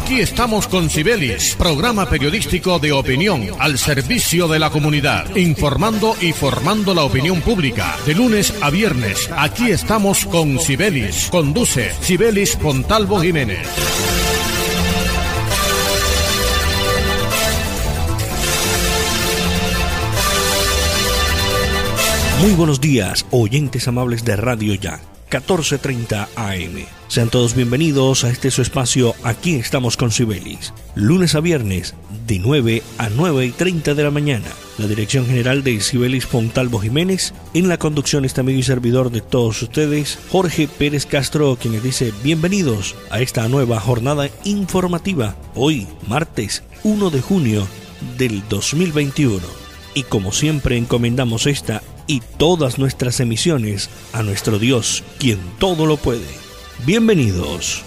Aquí estamos con Cibelis, programa periodístico de opinión al servicio de la comunidad, informando y formando la opinión pública. De lunes a viernes, aquí estamos con Cibelis. Conduce Cibelis Pontalvo Jiménez. Muy buenos días, oyentes amables de Radio Ya. 14.30 AM. Sean todos bienvenidos a este su espacio Aquí estamos con Sibelis. Lunes a viernes, de 9 a 9 y 30 de la mañana. La dirección general de Sibelis Fontalvo Jiménez. En la conducción este amigo y servidor de todos ustedes, Jorge Pérez Castro, quien les dice bienvenidos a esta nueva jornada informativa. Hoy, martes 1 de junio del 2021. Y como siempre encomendamos esta y todas nuestras emisiones a nuestro Dios, quien todo lo puede. Bienvenidos.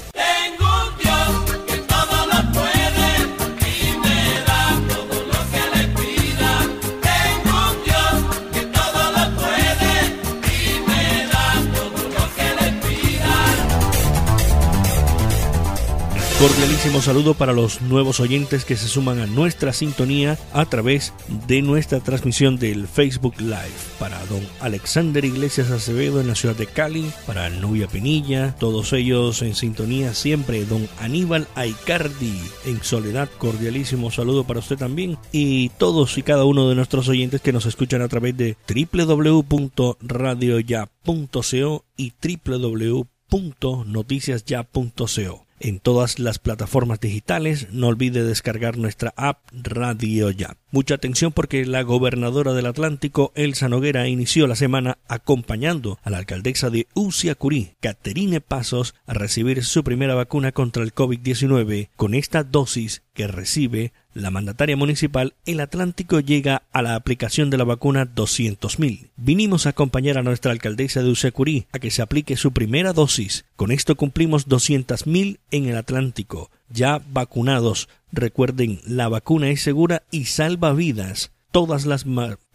Cordialísimo saludo para los nuevos oyentes que se suman a nuestra sintonía a través de nuestra transmisión del Facebook Live. Para don Alexander Iglesias Acevedo en la ciudad de Cali, para Nubia Pinilla, todos ellos en sintonía siempre. Don Aníbal Aicardi en Soledad, cordialísimo saludo para usted también. Y todos y cada uno de nuestros oyentes que nos escuchan a través de www.radioya.co y www.noticiasya.co en todas las plataformas digitales. No olvide descargar nuestra app Radio Ya. Mucha atención porque la gobernadora del Atlántico, Elsa Noguera, inició la semana acompañando a la alcaldesa de Uciacurí, Caterine Pasos, a recibir su primera vacuna contra el COVID-19 con esta dosis que recibe la mandataria municipal, el Atlántico llega a la aplicación de la vacuna 200.000. Vinimos a acompañar a nuestra alcaldesa de Usecurí a que se aplique su primera dosis. Con esto cumplimos 200.000 en el Atlántico. Ya vacunados. Recuerden, la vacuna es segura y salva vidas todas las,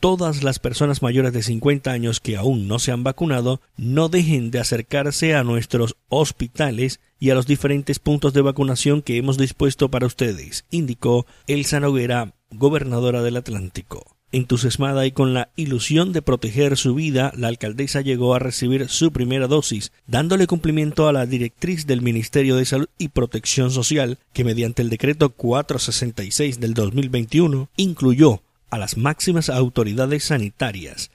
todas las personas mayores de 50 años que aún no se han vacunado no dejen de acercarse a nuestros hospitales y a los diferentes puntos de vacunación que hemos dispuesto para ustedes, indicó Elsa Noguera, gobernadora del Atlántico. Entusiasmada y con la ilusión de proteger su vida, la alcaldesa llegó a recibir su primera dosis, dándole cumplimiento a la directriz del Ministerio de Salud y Protección Social, que mediante el decreto 466 del 2021 incluyó a las máximas autoridades sanitarias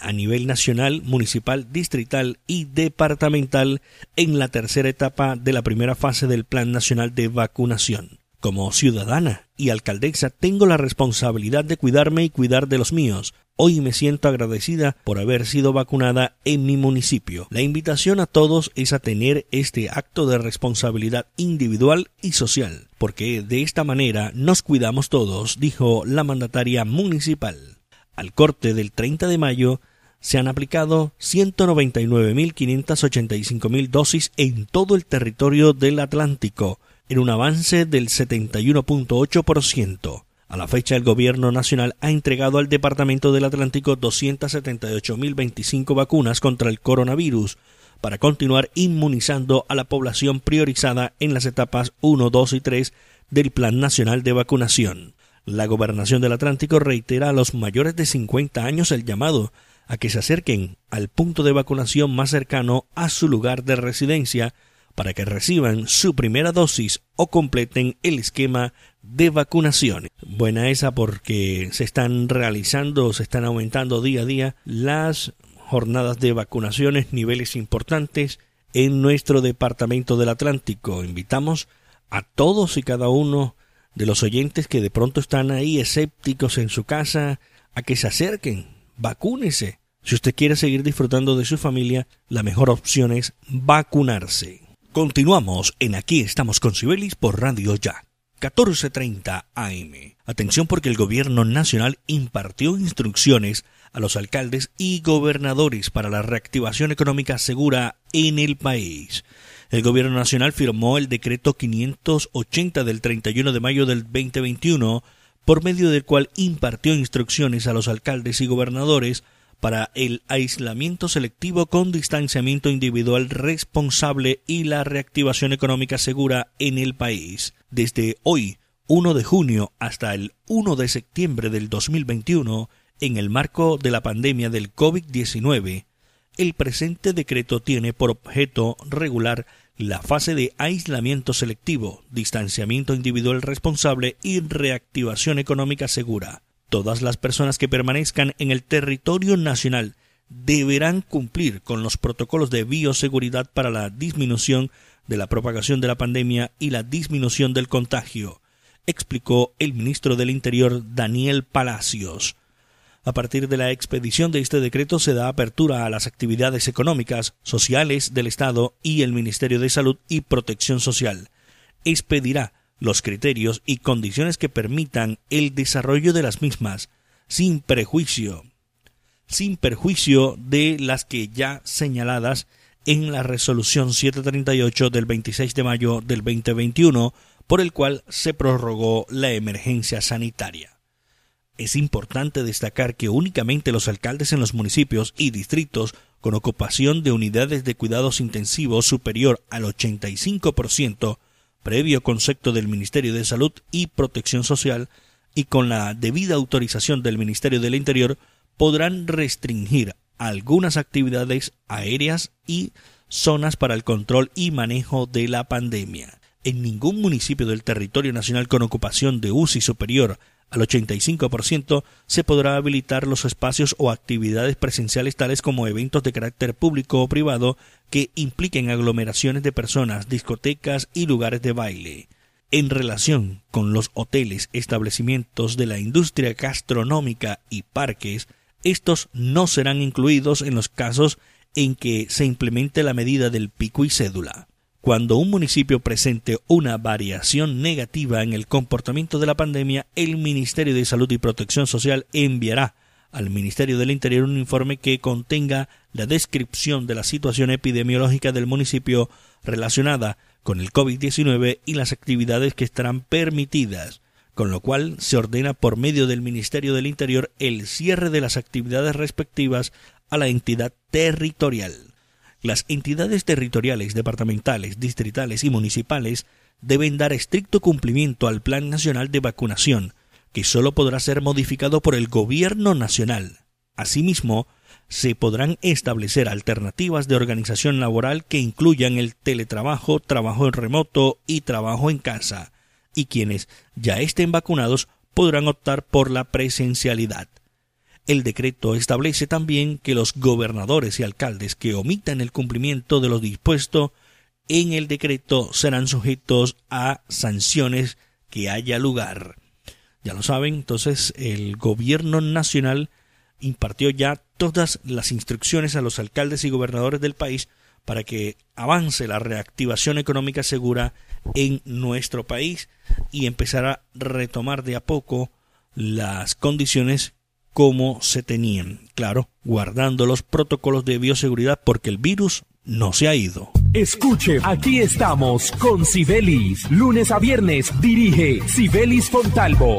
a nivel nacional, municipal, distrital y departamental en la tercera etapa de la primera fase del Plan Nacional de Vacunación. Como ciudadana y alcaldesa tengo la responsabilidad de cuidarme y cuidar de los míos. Hoy me siento agradecida por haber sido vacunada en mi municipio. La invitación a todos es a tener este acto de responsabilidad individual y social porque de esta manera nos cuidamos todos, dijo la mandataria municipal. Al corte del 30 de mayo se han aplicado 199.585.000 dosis en todo el territorio del Atlántico, en un avance del 71.8%. A la fecha, el Gobierno Nacional ha entregado al Departamento del Atlántico 278.025 vacunas contra el coronavirus, para continuar inmunizando a la población priorizada en las etapas 1, 2 y 3 del Plan Nacional de Vacunación. La Gobernación del Atlántico reitera a los mayores de 50 años el llamado a que se acerquen al punto de vacunación más cercano a su lugar de residencia para que reciban su primera dosis o completen el esquema de vacunación. Buena esa porque se están realizando, se están aumentando día a día las jornadas de vacunaciones, niveles importantes en nuestro departamento del Atlántico. Invitamos a todos y cada uno de los oyentes que de pronto están ahí escépticos en su casa a que se acerquen, vacúnese. Si usted quiere seguir disfrutando de su familia, la mejor opción es vacunarse. Continuamos en Aquí estamos con Sibelis por Radio Ya. 14.30 AM. Atención porque el gobierno nacional impartió instrucciones a los alcaldes y gobernadores para la reactivación económica segura en el país. El gobierno nacional firmó el decreto 580 del 31 de mayo del 2021, por medio del cual impartió instrucciones a los alcaldes y gobernadores para el aislamiento selectivo con distanciamiento individual responsable y la reactivación económica segura en el país. Desde hoy, 1 de junio, hasta el 1 de septiembre del 2021, en el marco de la pandemia del COVID-19, el presente decreto tiene por objeto regular la fase de aislamiento selectivo, distanciamiento individual responsable y reactivación económica segura. Todas las personas que permanezcan en el territorio nacional deberán cumplir con los protocolos de bioseguridad para la disminución de la propagación de la pandemia y la disminución del contagio, explicó el ministro del Interior Daniel Palacios. A partir de la expedición de este decreto se da apertura a las actividades económicas, sociales del Estado y el Ministerio de Salud y Protección Social. Expedirá los criterios y condiciones que permitan el desarrollo de las mismas, sin prejuicio, sin perjuicio de las que ya señaladas en la resolución 738 del 26 de mayo del 2021, por el cual se prorrogó la emergencia sanitaria. Es importante destacar que únicamente los alcaldes en los municipios y distritos con ocupación de unidades de cuidados intensivos superior al 85%, previo concepto del Ministerio de Salud y Protección Social, y con la debida autorización del Ministerio del Interior, podrán restringir algunas actividades aéreas y zonas para el control y manejo de la pandemia. En ningún municipio del territorio nacional con ocupación de UCI superior al 85% se podrá habilitar los espacios o actividades presenciales tales como eventos de carácter público o privado que impliquen aglomeraciones de personas, discotecas y lugares de baile. En relación con los hoteles, establecimientos de la industria gastronómica y parques, estos no serán incluidos en los casos en que se implemente la medida del pico y cédula. Cuando un municipio presente una variación negativa en el comportamiento de la pandemia, el Ministerio de Salud y Protección Social enviará al Ministerio del Interior un informe que contenga la descripción de la situación epidemiológica del municipio relacionada con el COVID-19 y las actividades que estarán permitidas, con lo cual se ordena por medio del Ministerio del Interior el cierre de las actividades respectivas a la entidad territorial. Las entidades territoriales, departamentales, distritales y municipales deben dar estricto cumplimiento al Plan Nacional de Vacunación, que sólo podrá ser modificado por el Gobierno Nacional. Asimismo, se podrán establecer alternativas de organización laboral que incluyan el teletrabajo, trabajo en remoto y trabajo en casa, y quienes ya estén vacunados podrán optar por la presencialidad. El decreto establece también que los gobernadores y alcaldes que omitan el cumplimiento de lo dispuesto en el decreto serán sujetos a sanciones que haya lugar. Ya lo saben, entonces el gobierno nacional impartió ya todas las instrucciones a los alcaldes y gobernadores del país para que avance la reactivación económica segura en nuestro país y empezar a retomar de a poco las condiciones como se tenían, claro, guardando los protocolos de bioseguridad porque el virus no se ha ido. Escuche, aquí estamos con Sibelis. Lunes a viernes dirige Sibelis Fontalvo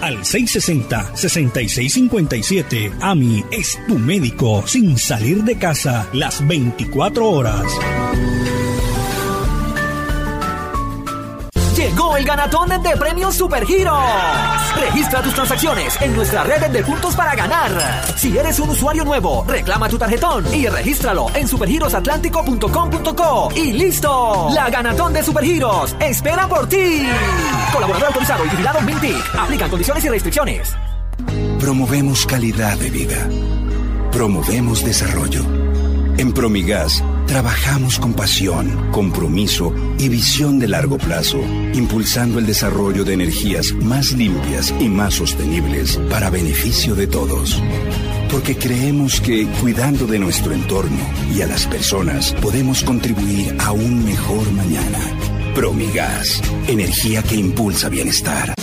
al 660-6657. AMI es tu médico sin salir de casa las 24 horas. Llegó el ganatón de premios Supergiros. Registra tus transacciones en nuestra red de puntos para ganar. Si eres un usuario nuevo, reclama tu tarjetón y regístralo en supergirosatlántico.com.co y listo. La ganatón de Supergiros espera por ti. Colaborador autorizado y vigilado Mintic. Aplican condiciones y restricciones. Promovemos calidad de vida. Promovemos desarrollo. En Promigas trabajamos con pasión, compromiso y visión de largo plazo, impulsando el desarrollo de energías más limpias y más sostenibles para beneficio de todos. Porque creemos que cuidando de nuestro entorno y a las personas podemos contribuir a un mejor mañana. Promigas, energía que impulsa bienestar.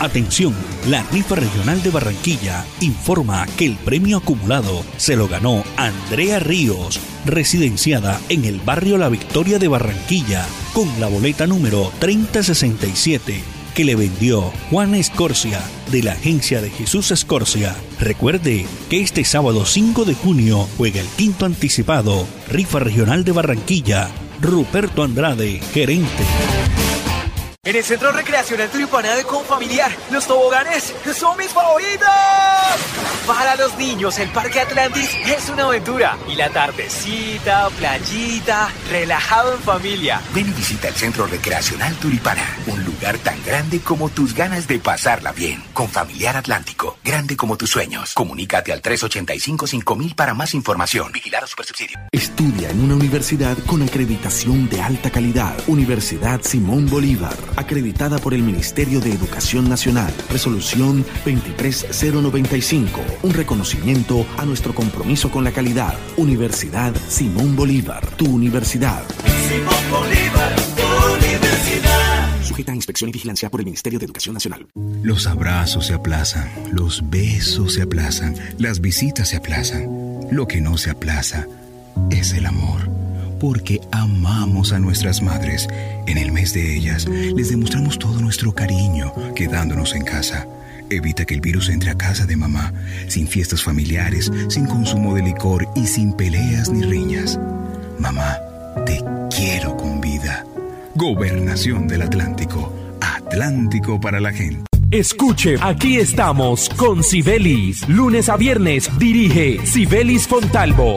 Atención, la rifa regional de Barranquilla informa que el premio acumulado se lo ganó Andrea Ríos, residenciada en el barrio La Victoria de Barranquilla, con la boleta número 3067 que le vendió Juan Escorcia de la agencia de Jesús Escorcia. Recuerde que este sábado 5 de junio juega el quinto anticipado, rifa regional de Barranquilla, Ruperto Andrade, gerente. En el Centro Recreacional Turipana de Confamiliar, los toboganes son mis favoritos. Para los niños, el Parque Atlantis es una aventura. Y la tardecita, playita, relajado en familia. Ven y visita el Centro Recreacional Turipana, un lugar tan grande como tus ganas de pasarla bien. Con Familiar Atlántico, grande como tus sueños. Comunícate al 385-5000 para más información. Vigilar a Supersubsidio. Estudia en una universidad con acreditación de alta calidad. Universidad Simón Bolívar acreditada por el Ministerio de Educación Nacional. Resolución 23095, un reconocimiento a nuestro compromiso con la calidad. Universidad Simón Bolívar, tu universidad. Simón Bolívar, tu universidad. Sujeta a inspección y vigilancia por el Ministerio de Educación Nacional. Los abrazos se aplazan, los besos se aplazan, las visitas se aplazan. Lo que no se aplaza es el amor porque amamos a nuestras madres. En el mes de ellas les demostramos todo nuestro cariño quedándonos en casa. Evita que el virus entre a casa de mamá, sin fiestas familiares, sin consumo de licor y sin peleas ni riñas. Mamá, te quiero con vida. Gobernación del Atlántico. Atlántico para la gente. Escuche, aquí estamos con Sibelis. Lunes a viernes dirige Sibelis Fontalvo.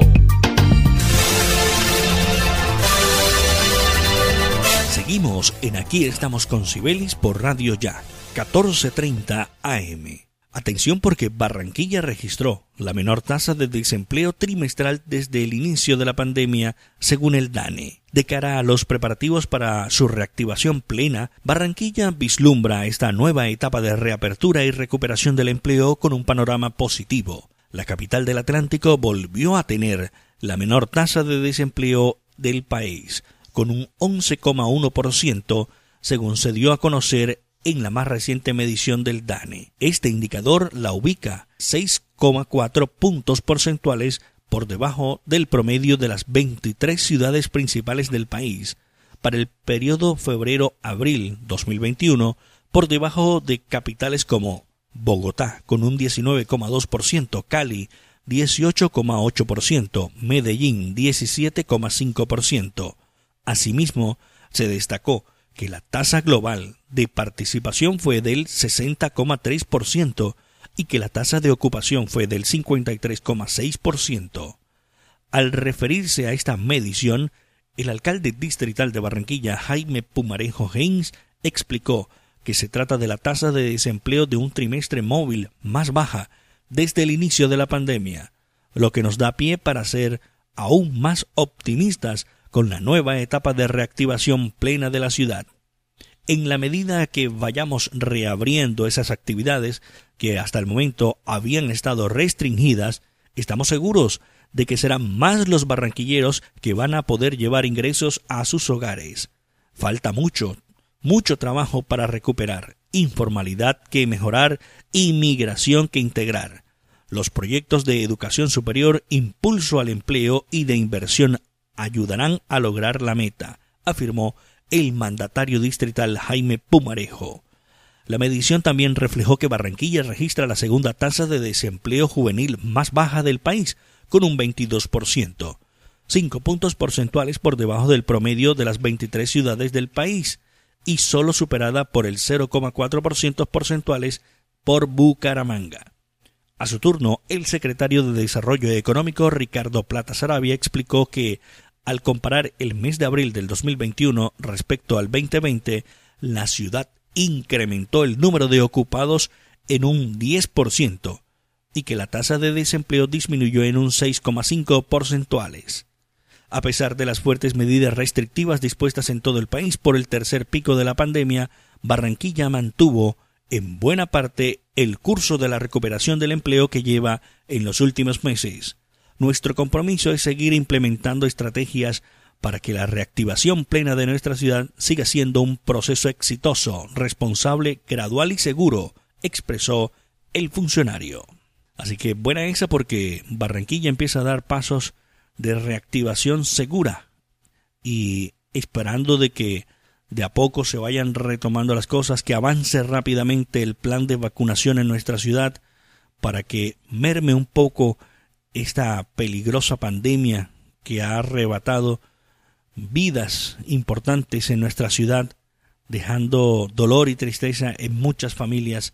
En Aquí estamos con Sibelis por Radio Ya, 1430 AM. Atención porque Barranquilla registró la menor tasa de desempleo trimestral desde el inicio de la pandemia, según el DANE. De cara a los preparativos para su reactivación plena, Barranquilla vislumbra esta nueva etapa de reapertura y recuperación del empleo con un panorama positivo. La capital del Atlántico volvió a tener la menor tasa de desempleo del país, con un 11,1%, según se dio a conocer en la más reciente medición del DANE. Este indicador la ubica 6,4 puntos porcentuales por debajo del promedio de las 23 ciudades principales del país. Para el periodo febrero-abril 2021, por debajo de capitales como Bogotá con un 19,2%, Cali 18,8%, Medellín 17,5%, Asimismo, se destacó que la tasa global de participación fue del 60,3% y que la tasa de ocupación fue del 53,6%. Al referirse a esta medición, el alcalde distrital de Barranquilla, Jaime Pumarejo Haynes, explicó que se trata de la tasa de desempleo de un trimestre móvil más baja desde el inicio de la pandemia, lo que nos da pie para ser aún más optimistas con la nueva etapa de reactivación plena de la ciudad. En la medida que vayamos reabriendo esas actividades que hasta el momento habían estado restringidas, estamos seguros de que serán más los barranquilleros que van a poder llevar ingresos a sus hogares. Falta mucho, mucho trabajo para recuperar, informalidad que mejorar, inmigración que integrar. Los proyectos de educación superior, impulso al empleo y de inversión ayudarán a lograr la meta, afirmó el mandatario distrital Jaime Pumarejo. La medición también reflejó que Barranquilla registra la segunda tasa de desempleo juvenil más baja del país, con un 22%, cinco puntos porcentuales por debajo del promedio de las 23 ciudades del país y solo superada por el 0,4% porcentuales por Bucaramanga. A su turno, el secretario de Desarrollo Económico Ricardo Plata Sarabia explicó que, al comparar el mes de abril del 2021 respecto al 2020, la ciudad incrementó el número de ocupados en un 10%, y que la tasa de desempleo disminuyó en un 6,5 porcentuales. A pesar de las fuertes medidas restrictivas dispuestas en todo el país por el tercer pico de la pandemia, Barranquilla mantuvo en buena parte el curso de la recuperación del empleo que lleva en los últimos meses. Nuestro compromiso es seguir implementando estrategias para que la reactivación plena de nuestra ciudad siga siendo un proceso exitoso, responsable, gradual y seguro, expresó el funcionario. Así que buena esa porque Barranquilla empieza a dar pasos de reactivación segura y esperando de que de a poco se vayan retomando las cosas, que avance rápidamente el plan de vacunación en nuestra ciudad para que merme un poco esta peligrosa pandemia que ha arrebatado vidas importantes en nuestra ciudad, dejando dolor y tristeza en muchas familias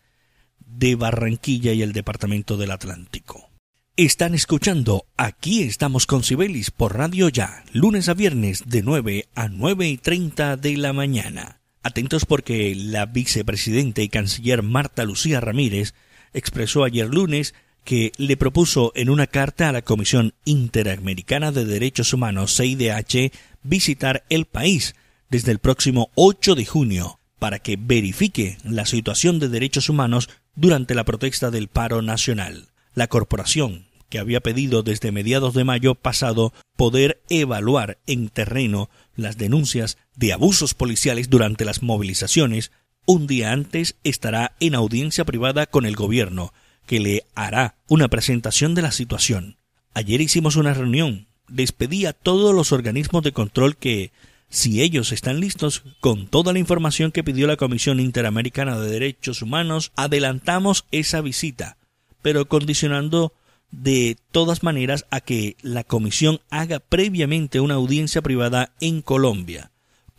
de Barranquilla y el Departamento del Atlántico. Están escuchando Aquí estamos con Cibelis por Radio Ya, lunes a viernes de 9 a 9 y 30 de la mañana. Atentos porque la vicepresidenta y canciller Marta Lucía Ramírez expresó ayer lunes que le propuso en una carta a la Comisión Interamericana de Derechos Humanos CIDH visitar el país desde el próximo 8 de junio para que verifique la situación de derechos humanos durante la protesta del paro nacional. La corporación, que había pedido desde mediados de mayo pasado poder evaluar en terreno las denuncias de abusos policiales durante las movilizaciones, un día antes estará en audiencia privada con el gobierno, que le hará una presentación de la situación. Ayer hicimos una reunión, despedí a todos los organismos de control que si ellos están listos con toda la información que pidió la Comisión Interamericana de Derechos Humanos, adelantamos esa visita, pero condicionando de todas maneras a que la Comisión haga previamente una audiencia privada en Colombia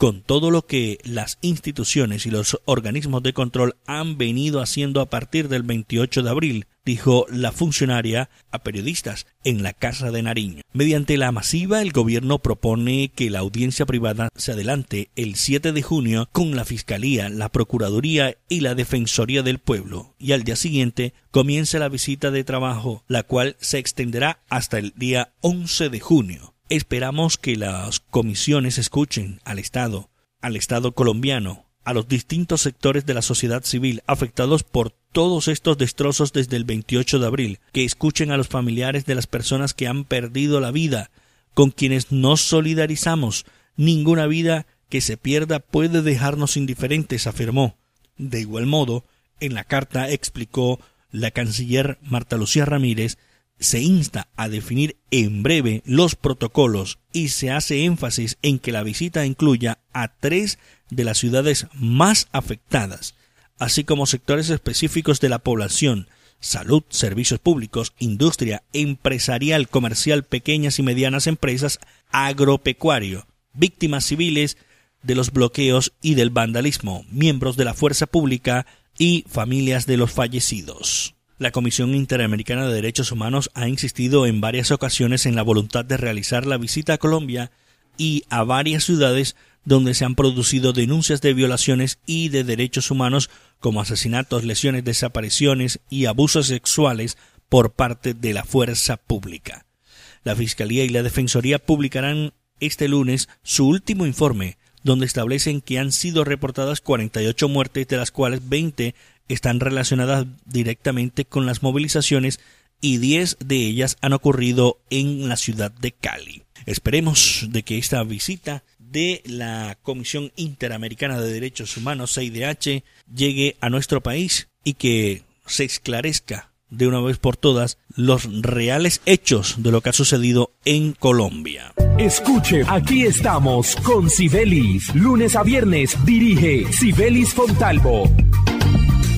con todo lo que las instituciones y los organismos de control han venido haciendo a partir del 28 de abril, dijo la funcionaria a periodistas en la Casa de Nariño. Mediante la masiva, el gobierno propone que la audiencia privada se adelante el 7 de junio con la Fiscalía, la Procuraduría y la Defensoría del Pueblo, y al día siguiente comience la visita de trabajo, la cual se extenderá hasta el día 11 de junio. Esperamos que las comisiones escuchen al Estado, al Estado colombiano, a los distintos sectores de la sociedad civil afectados por todos estos destrozos desde el 28 de abril, que escuchen a los familiares de las personas que han perdido la vida, con quienes nos solidarizamos. Ninguna vida que se pierda puede dejarnos indiferentes, afirmó. De igual modo, en la carta explicó la canciller Marta Lucía Ramírez se insta a definir en breve los protocolos y se hace énfasis en que la visita incluya a tres de las ciudades más afectadas, así como sectores específicos de la población, salud, servicios públicos, industria, empresarial, comercial, pequeñas y medianas empresas, agropecuario, víctimas civiles de los bloqueos y del vandalismo, miembros de la fuerza pública y familias de los fallecidos. La Comisión Interamericana de Derechos Humanos ha insistido en varias ocasiones en la voluntad de realizar la visita a Colombia y a varias ciudades donde se han producido denuncias de violaciones y de derechos humanos como asesinatos, lesiones, desapariciones y abusos sexuales por parte de la fuerza pública. La Fiscalía y la Defensoría publicarán este lunes su último informe donde establecen que han sido reportadas 48 muertes, de las cuales 20 están relacionadas directamente con las movilizaciones y 10 de ellas han ocurrido en la ciudad de Cali. Esperemos de que esta visita de la Comisión Interamericana de Derechos Humanos, CIDH, llegue a nuestro país y que se esclarezca de una vez por todas los reales hechos de lo que ha sucedido en Colombia. Escuche, aquí estamos con Sibelis. Lunes a viernes dirige Sibelis Fontalvo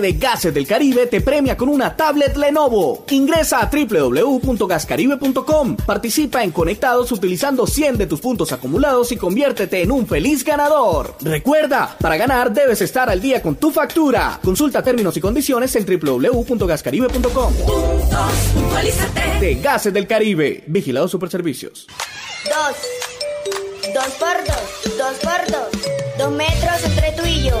de Gases del Caribe te premia con una tablet Lenovo. Ingresa a www.gascaribe.com. Participa en Conectados utilizando 100 de tus puntos acumulados y conviértete en un feliz ganador. Recuerda, para ganar debes estar al día con tu factura. Consulta términos y condiciones en www.gascaribe.com. De Gases del Caribe. Vigilado Superservicios. Dos. Dos por dos. Dos por dos. Dos metros entre tú y yo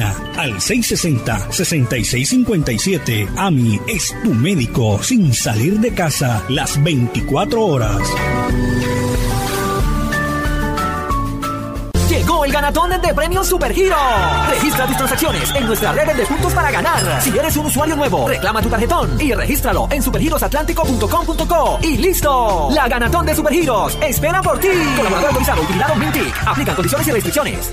al 660-6657. AMI es tu médico sin salir de casa las 24 horas. Llegó el ganatón de premios Superhero. Registra tus transacciones en nuestra red de puntos para ganar. Si eres un usuario nuevo, reclama tu tarjetón y regístralo en supergirosatlántico.com.co y listo. La ganatón de Supergiros espera por ti. Colaborador autorizado utilizado Mintic. Aplican condiciones y restricciones.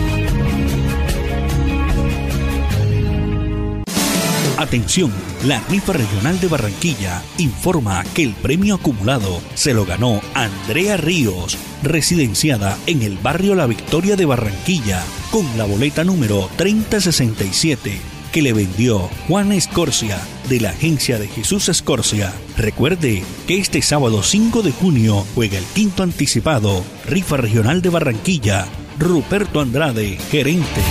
Atención, la rifa regional de Barranquilla informa que el premio acumulado se lo ganó Andrea Ríos, residenciada en el barrio La Victoria de Barranquilla, con la boleta número 3067 que le vendió Juan Escorcia de la agencia de Jesús Escorcia. Recuerde que este sábado 5 de junio juega el quinto anticipado, rifa regional de Barranquilla, Ruperto Andrade, gerente.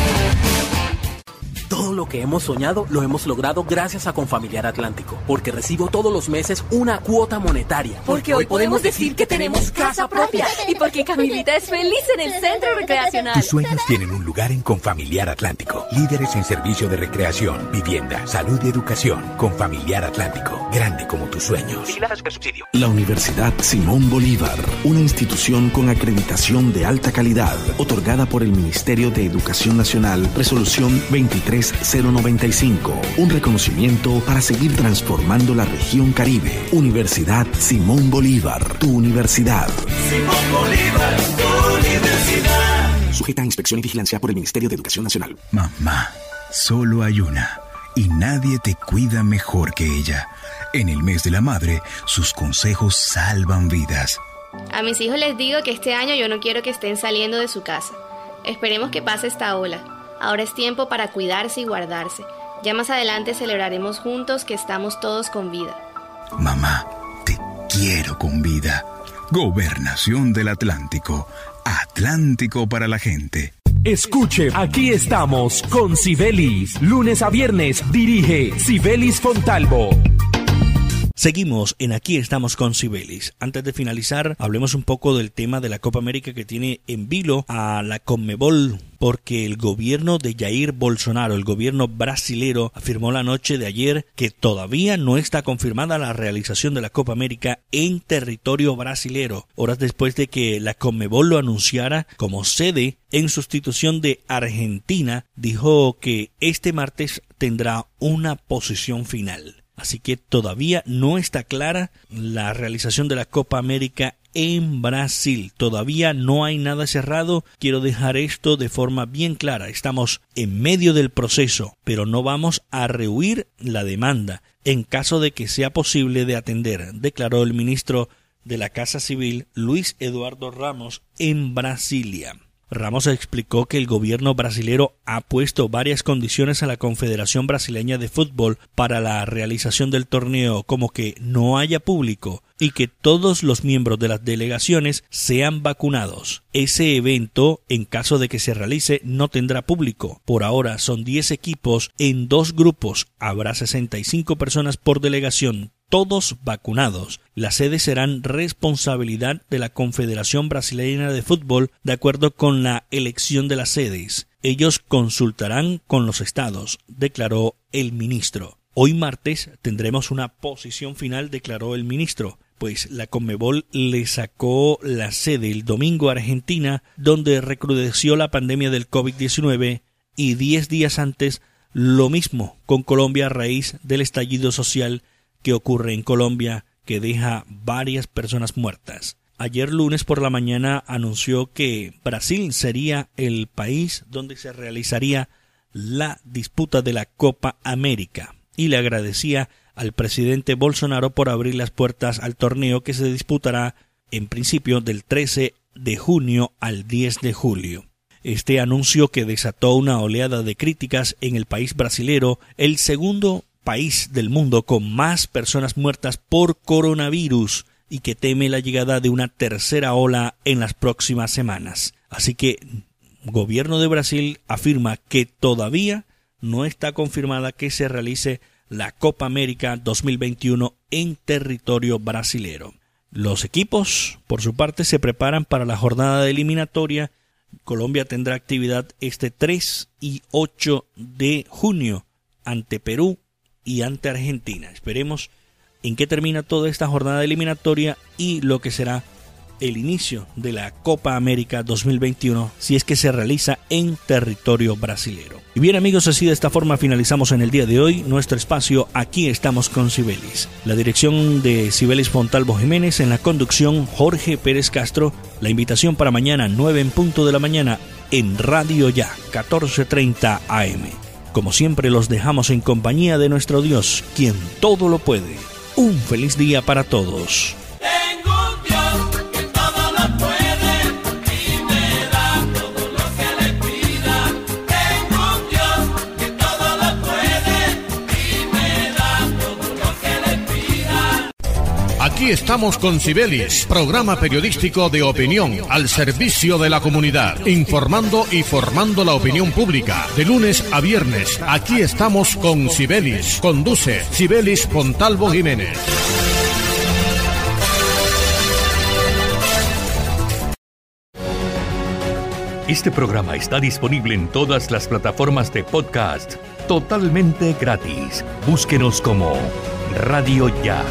Lo que hemos soñado lo hemos logrado gracias a Confamiliar Atlántico, porque recibo todos los meses una cuota monetaria. Porque hoy podemos decir que tenemos casa propia y porque Camilita es feliz en el centro recreacional. Tus sueños tienen un lugar en Confamiliar Atlántico. Líderes en servicio de recreación, vivienda, salud y educación. Confamiliar Atlántico, grande como tus sueños. La Universidad Simón Bolívar, una institución con acreditación de alta calidad, otorgada por el Ministerio de Educación Nacional, resolución 23 095. Un reconocimiento para seguir transformando la región Caribe. Universidad Simón Bolívar, tu universidad. Simón Bolívar, tu universidad. Sujeta a inspección y vigilancia por el Ministerio de Educación Nacional. Mamá, solo hay una. Y nadie te cuida mejor que ella. En el mes de la madre, sus consejos salvan vidas. A mis hijos les digo que este año yo no quiero que estén saliendo de su casa. Esperemos que pase esta ola. Ahora es tiempo para cuidarse y guardarse. Ya más adelante celebraremos juntos que estamos todos con vida. Mamá, te quiero con vida. Gobernación del Atlántico. Atlántico para la gente. Escuche, aquí estamos con Sibelis. Lunes a viernes dirige Sibelis Fontalvo. Seguimos en Aquí estamos con Sibelis. Antes de finalizar, hablemos un poco del tema de la Copa América que tiene en vilo a la Conmebol porque el gobierno de Jair Bolsonaro, el gobierno brasilero, afirmó la noche de ayer que todavía no está confirmada la realización de la Copa América en territorio brasilero, horas después de que la Conmebol lo anunciara como sede en sustitución de Argentina, dijo que este martes tendrá una posición final. Así que todavía no está clara la realización de la Copa América en Brasil. Todavía no hay nada cerrado. Quiero dejar esto de forma bien clara. Estamos en medio del proceso, pero no vamos a rehuir la demanda en caso de que sea posible de atender, declaró el ministro de la Casa Civil Luis Eduardo Ramos en Brasilia. Ramos explicó que el gobierno brasilero ha puesto varias condiciones a la Confederación Brasileña de Fútbol para la realización del torneo, como que no haya público y que todos los miembros de las delegaciones sean vacunados. Ese evento, en caso de que se realice, no tendrá público. Por ahora son 10 equipos en dos grupos. Habrá 65 personas por delegación todos vacunados. Las sedes serán responsabilidad de la Confederación Brasileña de Fútbol de acuerdo con la elección de las sedes. Ellos consultarán con los estados, declaró el ministro. Hoy martes tendremos una posición final, declaró el ministro, pues la Conmebol le sacó la sede el domingo a Argentina, donde recrudeció la pandemia del COVID-19, y diez días antes lo mismo con Colombia a raíz del estallido social que ocurre en Colombia que deja varias personas muertas. Ayer lunes por la mañana anunció que Brasil sería el país donde se realizaría la disputa de la Copa América y le agradecía al presidente Bolsonaro por abrir las puertas al torneo que se disputará en principio del 13 de junio al 10 de julio. Este anuncio que desató una oleada de críticas en el país brasilero, el segundo país del mundo con más personas muertas por coronavirus y que teme la llegada de una tercera ola en las próximas semanas. Así que el gobierno de Brasil afirma que todavía no está confirmada que se realice la Copa América 2021 en territorio brasilero. Los equipos, por su parte, se preparan para la jornada de eliminatoria. Colombia tendrá actividad este 3 y 8 de junio ante Perú y ante Argentina. Esperemos en qué termina toda esta jornada eliminatoria y lo que será el inicio de la Copa América 2021 si es que se realiza en territorio brasilero. Y bien amigos, así de esta forma finalizamos en el día de hoy nuestro espacio Aquí estamos con Cibelis. La dirección de Cibelis Fontalvo Jiménez, en la conducción Jorge Pérez Castro, la invitación para mañana 9 en punto de la mañana en Radio Ya 1430 AM. Como siempre los dejamos en compañía de nuestro Dios, quien todo lo puede. Un feliz día para todos. Aquí estamos con Sibelis, programa periodístico de opinión al servicio de la comunidad, informando y formando la opinión pública. De lunes a viernes, aquí estamos con Sibelis. Conduce Sibelis Pontalvo Jiménez. Este programa está disponible en todas las plataformas de podcast totalmente gratis. Búsquenos como Radio Ya.